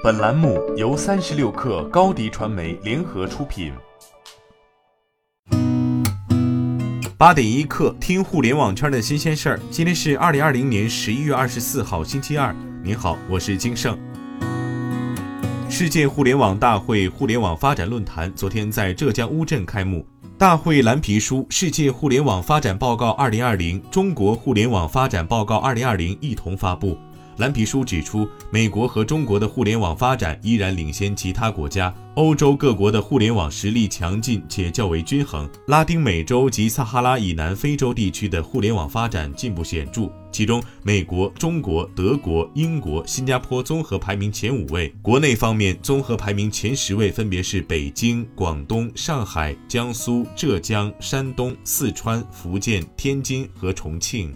本栏目由三十六氪高低传媒联合出品。八点一刻，听互联网圈的新鲜事儿。今天是二零二零年十一月二十四号，星期二。您好，我是金盛。世界互联网大会互联网发展论坛昨天在浙江乌镇开幕，大会蓝皮书《世界互联网发展报告二零二零》《中国互联网发展报告二零二零》一同发布。蓝皮书指出，美国和中国的互联网发展依然领先其他国家。欧洲各国的互联网实力强劲且较为均衡。拉丁美洲及撒哈拉以南非洲地区的互联网发展进步显著，其中美国、中国、德国、英国、新加坡综合排名前五位。国内方面，综合排名前十位分别是北京、广东、上海、江苏、浙江、山东、四川、福建、天津和重庆。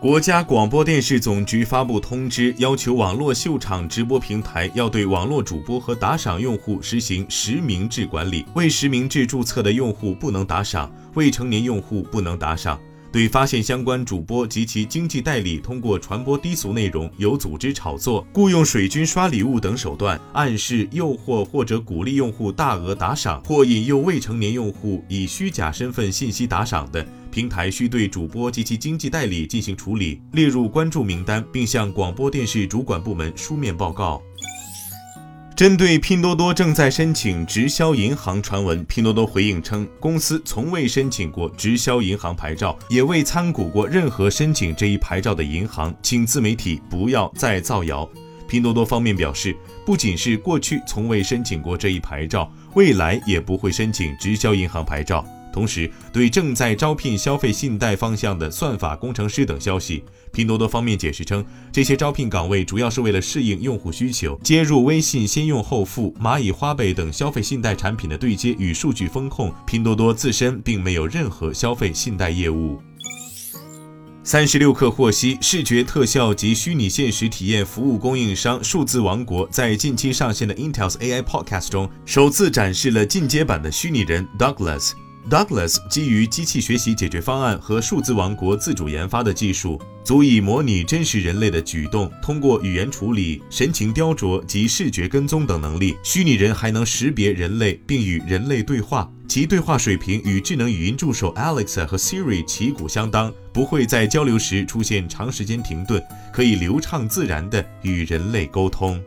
国家广播电视总局发布通知，要求网络秀场直播平台要对网络主播和打赏用户实行实名制管理，未实名制注册的用户不能打赏，未成年用户不能打赏。对发现相关主播及其经济代理通过传播低俗内容、有组织炒作、雇佣水军刷礼物等手段，暗示、诱惑或者鼓励用户大额打赏，或引诱未成年用户以虚假身份信息打赏的，平台需对主播及其经济代理进行处理，列入关注名单，并向广播电视主管部门书面报告。针对拼多多正在申请直销银行传闻，拼多多回应称，公司从未申请过直销银行牌照，也未参股过任何申请这一牌照的银行，请自媒体不要再造谣。拼多多方面表示，不仅是过去从未申请过这一牌照，未来也不会申请直销银行牌照。同时，对正在招聘消费信贷方向的算法工程师等消息，拼多多方面解释称，这些招聘岗位主要是为了适应用户需求，接入微信先用后付、蚂蚁花呗等消费信贷产品的对接与数据风控。拼多多自身并没有任何消费信贷业务。三十六氪获悉，视觉特效及虚拟现实体验服务供应商数字王国在近期上线的 Intel's AI Podcast 中，首次展示了进阶版的虚拟人 Douglas。Douglas 基于机器学习解决方案和数字王国自主研发的技术，足以模拟真实人类的举动。通过语言处理、神情雕琢及视觉跟踪等能力，虚拟人还能识别人类并与人类对话。其对话水平与智能语音助手 Alexa 和 Siri 旗鼓相当，不会在交流时出现长时间停顿，可以流畅自然地与人类沟通。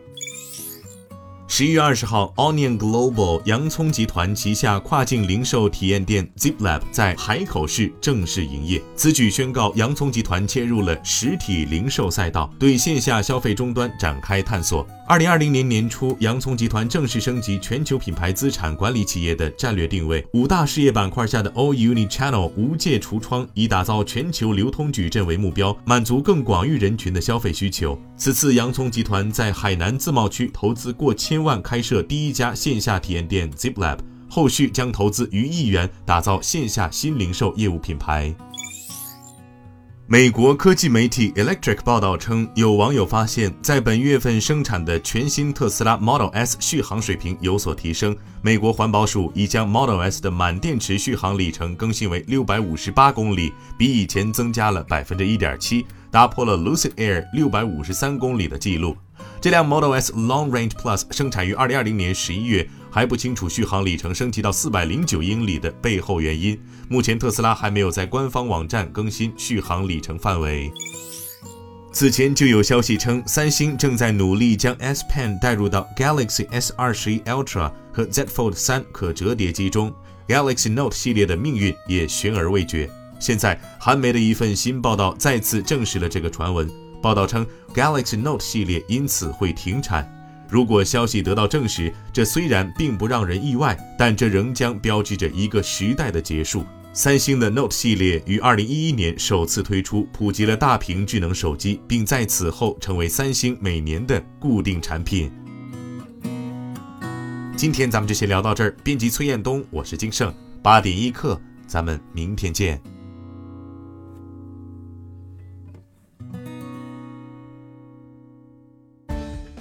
十一月二十号，Onion Global 洋葱集团旗下跨境零售体验店 ZipLab 在海口市正式营业。此举宣告洋葱集团切入了实体零售赛道，对线下消费终端展开探索。二零二零年年初，洋葱集团正式升级全球品牌资产管理企业的战略定位，五大事业板块下的 All Uni Channel 无界橱窗，以打造全球流通矩阵为目标，满足更广域人群的消费需求。此次，洋葱集团在海南自贸区投资过千万开设第一家线下体验店 ZipLab，后续将投资逾亿元打造线下新零售业务品牌。美国科技媒体 Electric 报道称，有网友发现，在本月份生产的全新特斯拉 Model S 续航水平有所提升。美国环保署已将 Model S 的满电池续航里程更新为六百五十八公里，比以前增加了百分之一点七，打破了 Lucid Air 六百五十三公里的记录。这辆 Model S Long Range Plus 生产于二零二零年十一月，还不清楚续航里程升级到四百零九英里的背后原因。目前特斯拉还没有在官方网站更新续航里程范围。此前就有消息称，三星正在努力将 S Pen 带入到 Galaxy S 二十一 Ultra 和 Z Fold 三可折叠机中，Galaxy Note 系列的命运也悬而未决。现在，韩媒的一份新报道再次证实了这个传闻。报道称，Galaxy Note 系列因此会停产。如果消息得到证实，这虽然并不让人意外，但这仍将标志着一个时代的结束。三星的 Note 系列于2011年首次推出，普及了大屏智能手机，并在此后成为三星每年的固定产品。今天咱们就先聊到这儿。编辑崔彦东，我是金盛，八点一刻，咱们明天见。